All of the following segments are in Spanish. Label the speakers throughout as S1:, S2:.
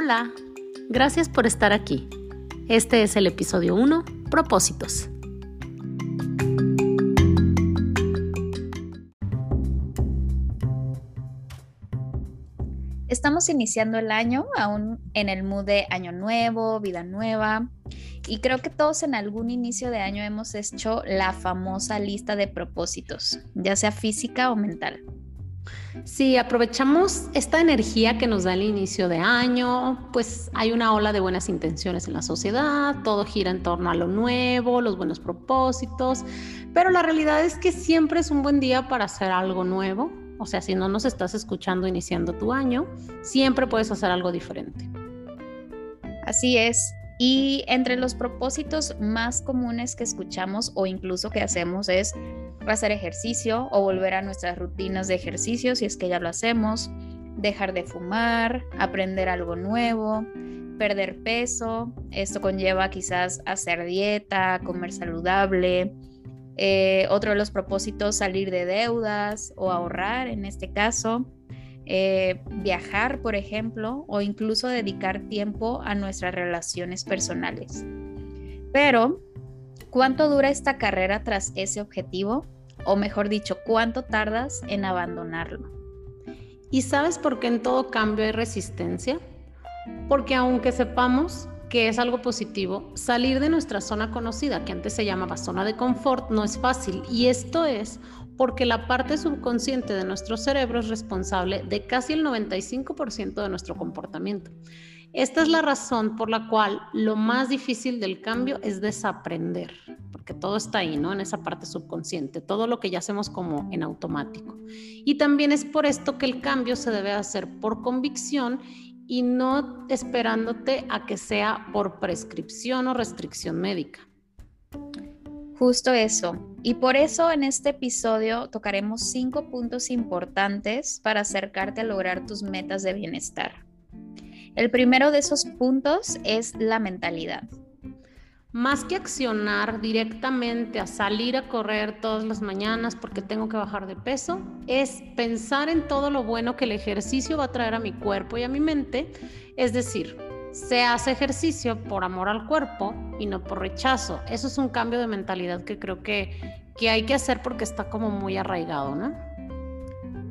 S1: Hola, gracias por estar aquí. Este es el episodio 1, Propósitos.
S2: Estamos iniciando el año aún en el mood de año nuevo, vida nueva. Y creo que todos en algún inicio de año hemos hecho la famosa lista de propósitos, ya sea física o mental.
S1: Si aprovechamos esta energía que nos da el inicio de año, pues hay una ola de buenas intenciones en la sociedad, todo gira en torno a lo nuevo, los buenos propósitos, pero la realidad es que siempre es un buen día para hacer algo nuevo. O sea, si no nos estás escuchando iniciando tu año, siempre puedes hacer algo diferente.
S2: Así es. Y entre los propósitos más comunes que escuchamos o incluso que hacemos es hacer ejercicio o volver a nuestras rutinas de ejercicio si es que ya lo hacemos, dejar de fumar, aprender algo nuevo, perder peso. Esto conlleva quizás hacer dieta, comer saludable. Eh, otro de los propósitos, salir de deudas o ahorrar en este caso. Eh, viajar, por ejemplo, o incluso dedicar tiempo a nuestras relaciones personales. Pero, ¿cuánto dura esta carrera tras ese objetivo? O mejor dicho, ¿cuánto tardas en abandonarlo?
S1: ¿Y sabes por qué en todo cambio hay resistencia? Porque aunque sepamos que es algo positivo, salir de nuestra zona conocida, que antes se llamaba zona de confort, no es fácil. Y esto es porque la parte subconsciente de nuestro cerebro es responsable de casi el 95% de nuestro comportamiento. Esta es la razón por la cual lo más difícil del cambio es desaprender, porque todo está ahí, ¿no? En esa parte subconsciente, todo lo que ya hacemos como en automático. Y también es por esto que el cambio se debe hacer por convicción y no esperándote a que sea por prescripción o restricción médica.
S2: Justo eso. Y por eso en este episodio tocaremos cinco puntos importantes para acercarte a lograr tus metas de bienestar. El primero de esos puntos es la mentalidad.
S1: Más que accionar directamente a salir a correr todas las mañanas porque tengo que bajar de peso, es pensar en todo lo bueno que el ejercicio va a traer a mi cuerpo y a mi mente. Es decir, se hace ejercicio por amor al cuerpo y no por rechazo. Eso es un cambio de mentalidad que creo que, que hay que hacer porque está como muy arraigado, ¿no?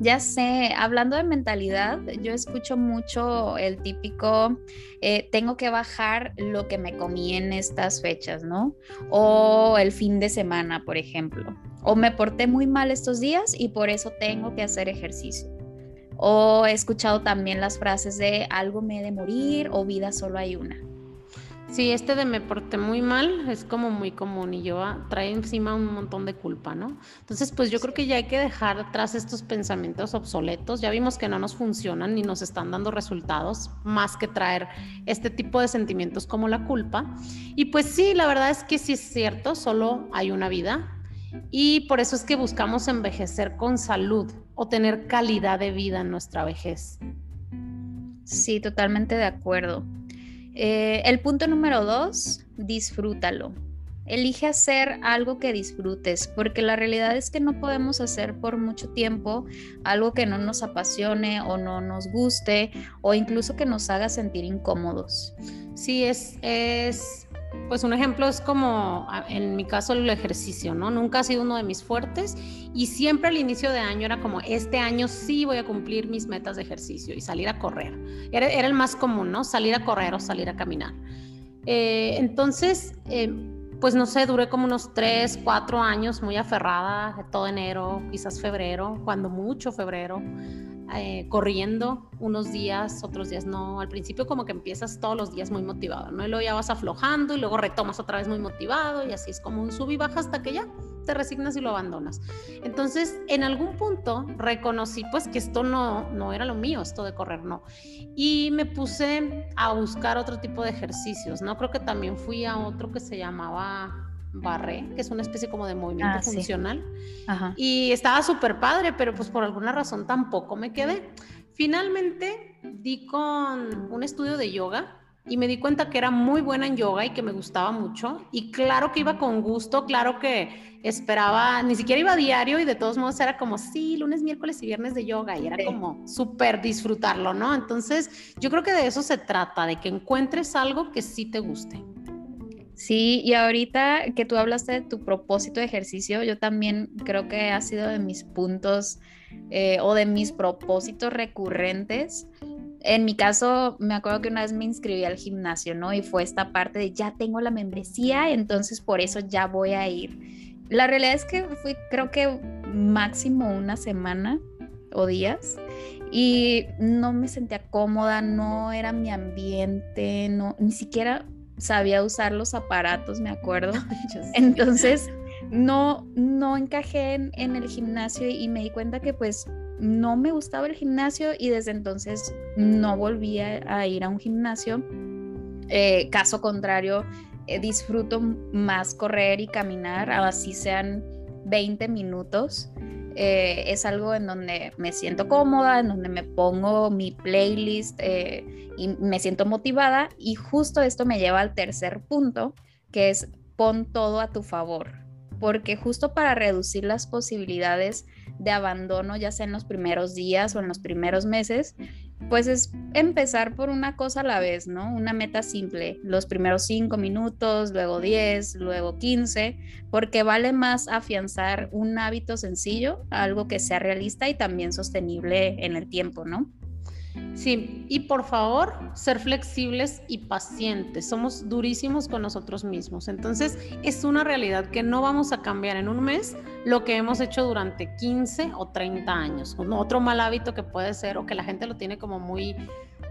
S2: Ya sé, hablando de mentalidad, yo escucho mucho el típico, eh, tengo que bajar lo que me comí en estas fechas, ¿no? O el fin de semana, por ejemplo. O me porté muy mal estos días y por eso tengo que hacer ejercicio. O he escuchado también las frases de algo me he de morir o vida solo hay una.
S1: Sí, este de me porté muy mal es como muy común y yo ah, trae encima un montón de culpa, ¿no? Entonces, pues yo creo que ya hay que dejar atrás estos pensamientos obsoletos. Ya vimos que no nos funcionan ni nos están dando resultados más que traer este tipo de sentimientos como la culpa. Y pues sí, la verdad es que sí es cierto, solo hay una vida, y por eso es que buscamos envejecer con salud o tener calidad de vida en nuestra vejez.
S2: Sí, totalmente de acuerdo. Eh, el punto número dos, disfrútalo. Elige hacer algo que disfrutes, porque la realidad es que no podemos hacer por mucho tiempo algo que no nos apasione o no nos guste o incluso que nos haga sentir incómodos.
S1: Sí, es, es pues un ejemplo es como en mi caso el ejercicio, ¿no? Nunca ha sido uno de mis fuertes y siempre al inicio de año era como, este año sí voy a cumplir mis metas de ejercicio y salir a correr. Era, el más común, ¿no? Salir a correr o salir a caminar. Eh, entonces, eh, pues no sé, duré como unos tres, cuatro años muy aferrada, todo enero, quizás febrero, cuando mucho febrero. Eh, corriendo unos días, otros días no. Al principio como que empiezas todos los días muy motivado, ¿no? Y luego ya vas aflojando y luego retomas otra vez muy motivado y así es como un sub y baja hasta que ya te resignas y lo abandonas. Entonces, en algún punto reconocí pues que esto no, no era lo mío, esto de correr no. Y me puse a buscar otro tipo de ejercicios, ¿no? Creo que también fui a otro que se llamaba barré, que es una especie como de movimiento ah, funcional. Y estaba súper padre, pero pues por alguna razón tampoco me quedé. Finalmente di con un estudio de yoga y me di cuenta que era muy buena en yoga y que me gustaba mucho. Y claro que iba con gusto, claro que esperaba, ni siquiera iba a diario y de todos modos era como, sí, lunes, miércoles y viernes de yoga y era como súper disfrutarlo, ¿no? Entonces yo creo que de eso se trata, de que encuentres algo que sí te guste.
S2: Sí, y ahorita que tú hablaste de tu propósito de ejercicio, yo también creo que ha sido de mis puntos eh, o de mis propósitos recurrentes en mi caso, me acuerdo que una vez me inscribí al gimnasio, ¿no? Y fue esta parte de ya tengo la membresía, entonces por eso ya voy a ir. La realidad es que fui, creo que máximo una semana o días y no me sentía cómoda, no era mi ambiente, no, ni siquiera sabía usar los aparatos, me acuerdo. Entonces, no, no encajé en, en el gimnasio y me di cuenta que pues no me gustaba el gimnasio y desde entonces no volví a, ir a un gimnasio. Eh, caso contrario, eh, disfruto más correr y caminar, así sean 20 minutos. Eh, es algo en donde me siento cómoda, en donde me pongo mi playlist y me siento motivada. Y justo esto me lleva al tercer punto, que es pon todo a tu favor. Porque justo para reducir las posibilidades de abandono, ya sea en los primeros días o en los primeros meses, pues es empezar por una cosa a la vez, ¿no? Una meta simple, los primeros cinco minutos, luego diez, luego quince, porque vale más afianzar un hábito sencillo, algo que sea realista y también sostenible en el tiempo, ¿no?
S1: Sí, y por favor, ser flexibles y pacientes. Somos durísimos con nosotros mismos. Entonces, es una realidad que no vamos a cambiar en un mes lo que hemos hecho durante 15 o 30 años. Otro mal hábito que puede ser o que la gente lo tiene como muy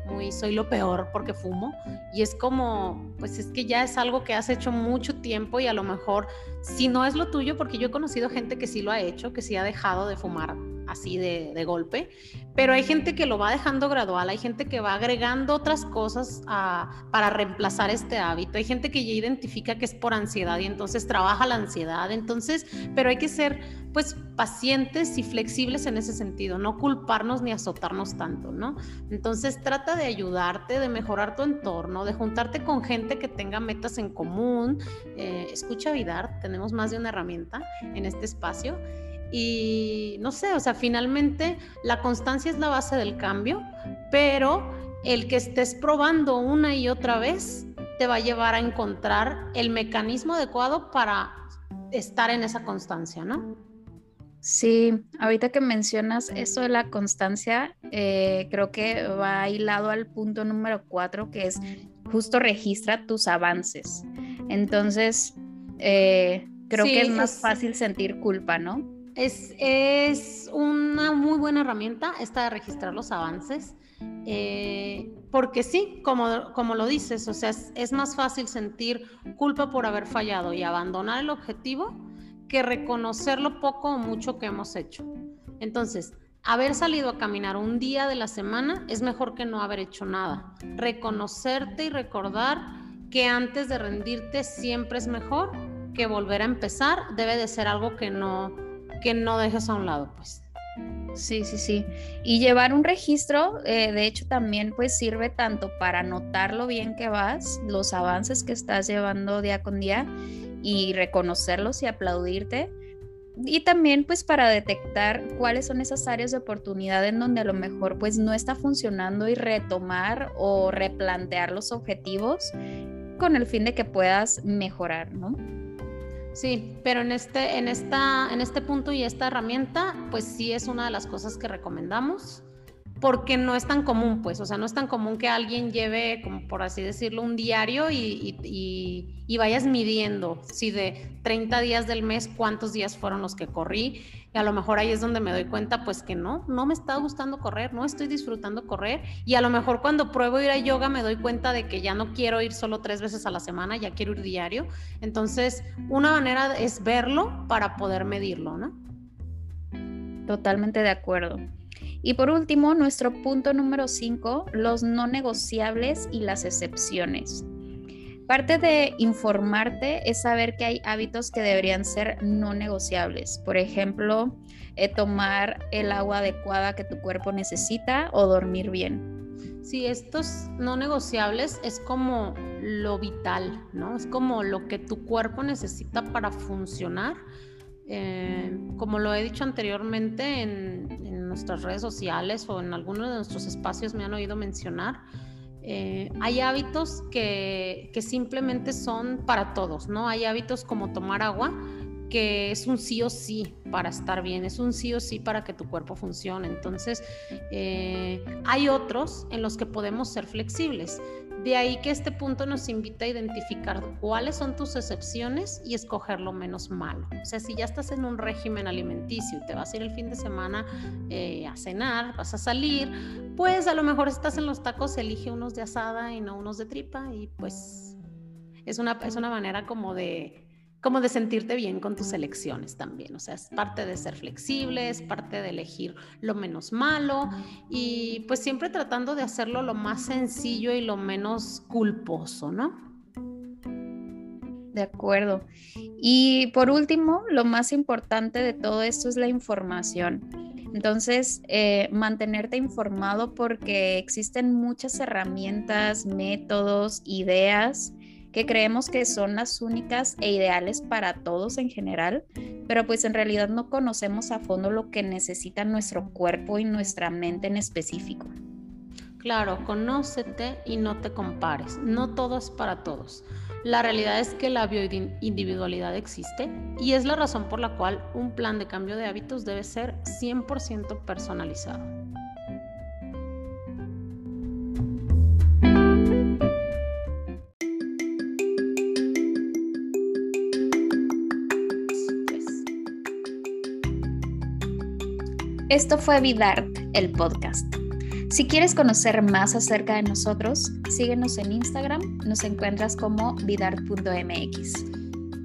S1: muy soy lo peor porque fumo y es como pues es que ya es algo que has hecho mucho tiempo y a lo mejor si no es lo tuyo porque yo he conocido gente que sí lo ha hecho, que sí ha dejado de fumar así de, golpe, pero hay gente que lo va dejando gradual, hay gente que va agregando otras cosas para reemplazar este hábito, hay gente que ya identifica que es por ansiedad y entonces trabaja la ansiedad, entonces, pero hay que ser pues pacientes y flexibles en ese sentido, no culparnos ni azotarnos tanto, ¿no? Entonces trata de ayudarte, de mejorar tu entorno, de juntarte con gente que tenga metas en común, eh, escucha Vidar, tenemos más de una herramienta en este espacio y no sé, o sea, finalmente la constancia es la base del cambio, pero el que estés probando una y otra vez te va a llevar a encontrar el mecanismo adecuado para estar en esa constancia, ¿no?
S2: Sí, ahorita que mencionas eso de la constancia, eh, creo que va hilado al punto número cuatro, que es justo registra tus avances. Entonces, eh, creo que es más fácil sentir culpa, ¿no?
S1: Es, una muy buena herramienta esta de registrar los avances, eh, porque sí, como, como lo dices, o sea, es, más fácil sentir culpa por haber fallado y abandonar el objetivo que reconocer lo poco o mucho que hemos hecho. Entonces, haber salido a caminar un día de la semana es mejor que no haber hecho nada. Reconocerte y recordar que antes de rendirte siempre es mejor que volver a empezar debe de ser algo que no que no dejes a un lado, pues.
S2: Sí, sí, sí. Y llevar un registro, eh, de hecho, también pues sirve tanto para notar lo bien que vas, los avances que estás llevando día con día y reconocerlos y aplaudirte. Y también pues para detectar cuáles son esas áreas de oportunidad en donde a lo mejor pues no está funcionando y retomar o replantear los objetivos con el fin de que puedas mejorar, ¿no?
S1: Sí, pero en este, en, esta, en este punto y esta herramienta, pues sí es una de las cosas que recomendamos porque no es tan común, pues, o sea, no es tan común que alguien lleve, como por así decirlo, un diario y, vayas midiendo, si de 30 días del mes, cuántos días fueron los que corrí. Y a lo mejor ahí es donde me doy cuenta, pues que no, no me está gustando correr, no estoy disfrutando correr. Y a lo mejor cuando pruebo ir a yoga me doy cuenta de que ya no quiero ir solo tres veces a la semana, ya quiero ir diario. Entonces, una manera es verlo para poder medirlo, ¿no?
S2: Totalmente de acuerdo. Y por último, nuestro punto número 5, los no negociables y las excepciones. Parte de informarte es saber que hay hábitos que deberían ser no negociables. Por ejemplo, eh, tomar el agua adecuada que tu cuerpo necesita o dormir bien.
S1: Sí, estos no negociables es como lo vital, ¿no? Es como lo que tu cuerpo necesita para funcionar. Eh, como lo he dicho anteriormente en, nuestras redes sociales o en algunos de nuestros espacios me han oído mencionar, eh, hay hábitos que, que simplemente son para todos, ¿no? Hay hábitos como tomar agua que es un sí o sí para estar bien, es un sí o sí para que tu cuerpo funcione. Entonces, eh, hay otros en los que podemos ser flexibles. De ahí que este punto nos invita a identificar cuáles son tus excepciones y escoger lo menos malo. O sea, si ya estás en un régimen alimenticio y te vas a ir el fin de semana eh, a cenar, vas a salir, pues a lo mejor estás en los tacos, elige unos de asada y no unos de tripa y pues es una, es una manera como de como de sentirte bien con tus elecciones también. O sea, es parte de ser flexible, es parte de elegir lo menos malo y pues siempre tratando de hacerlo lo más sencillo y lo menos culposo, ¿no?
S2: De acuerdo. Y por último, lo más importante de todo esto es la información. Entonces, eh, mantenerte informado porque existen muchas herramientas, métodos, ideas que creemos que son las únicas e ideales para todos en general, pero pues en realidad no conocemos a fondo lo que necesita nuestro cuerpo y nuestra mente en específico.
S1: Claro, conócete y no te compares. No todo es para todos. La realidad es que la bioindividualidad existe y es la razón por la cual un plan de cambio de hábitos debe ser 100% personalizado.
S2: Esto fue Vidart, el podcast. Si quieres conocer más acerca de nosotros, síguenos en Instagram, nos encuentras como vidart.mx.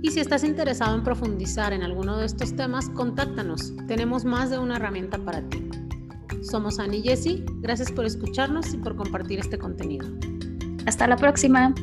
S1: Y si estás interesado en profundizar en alguno de estos temas, contáctanos. Tenemos más de una herramienta para ti. Somos Annie y Jessie. Gracias por escucharnos y por compartir este contenido.
S2: Hasta la próxima.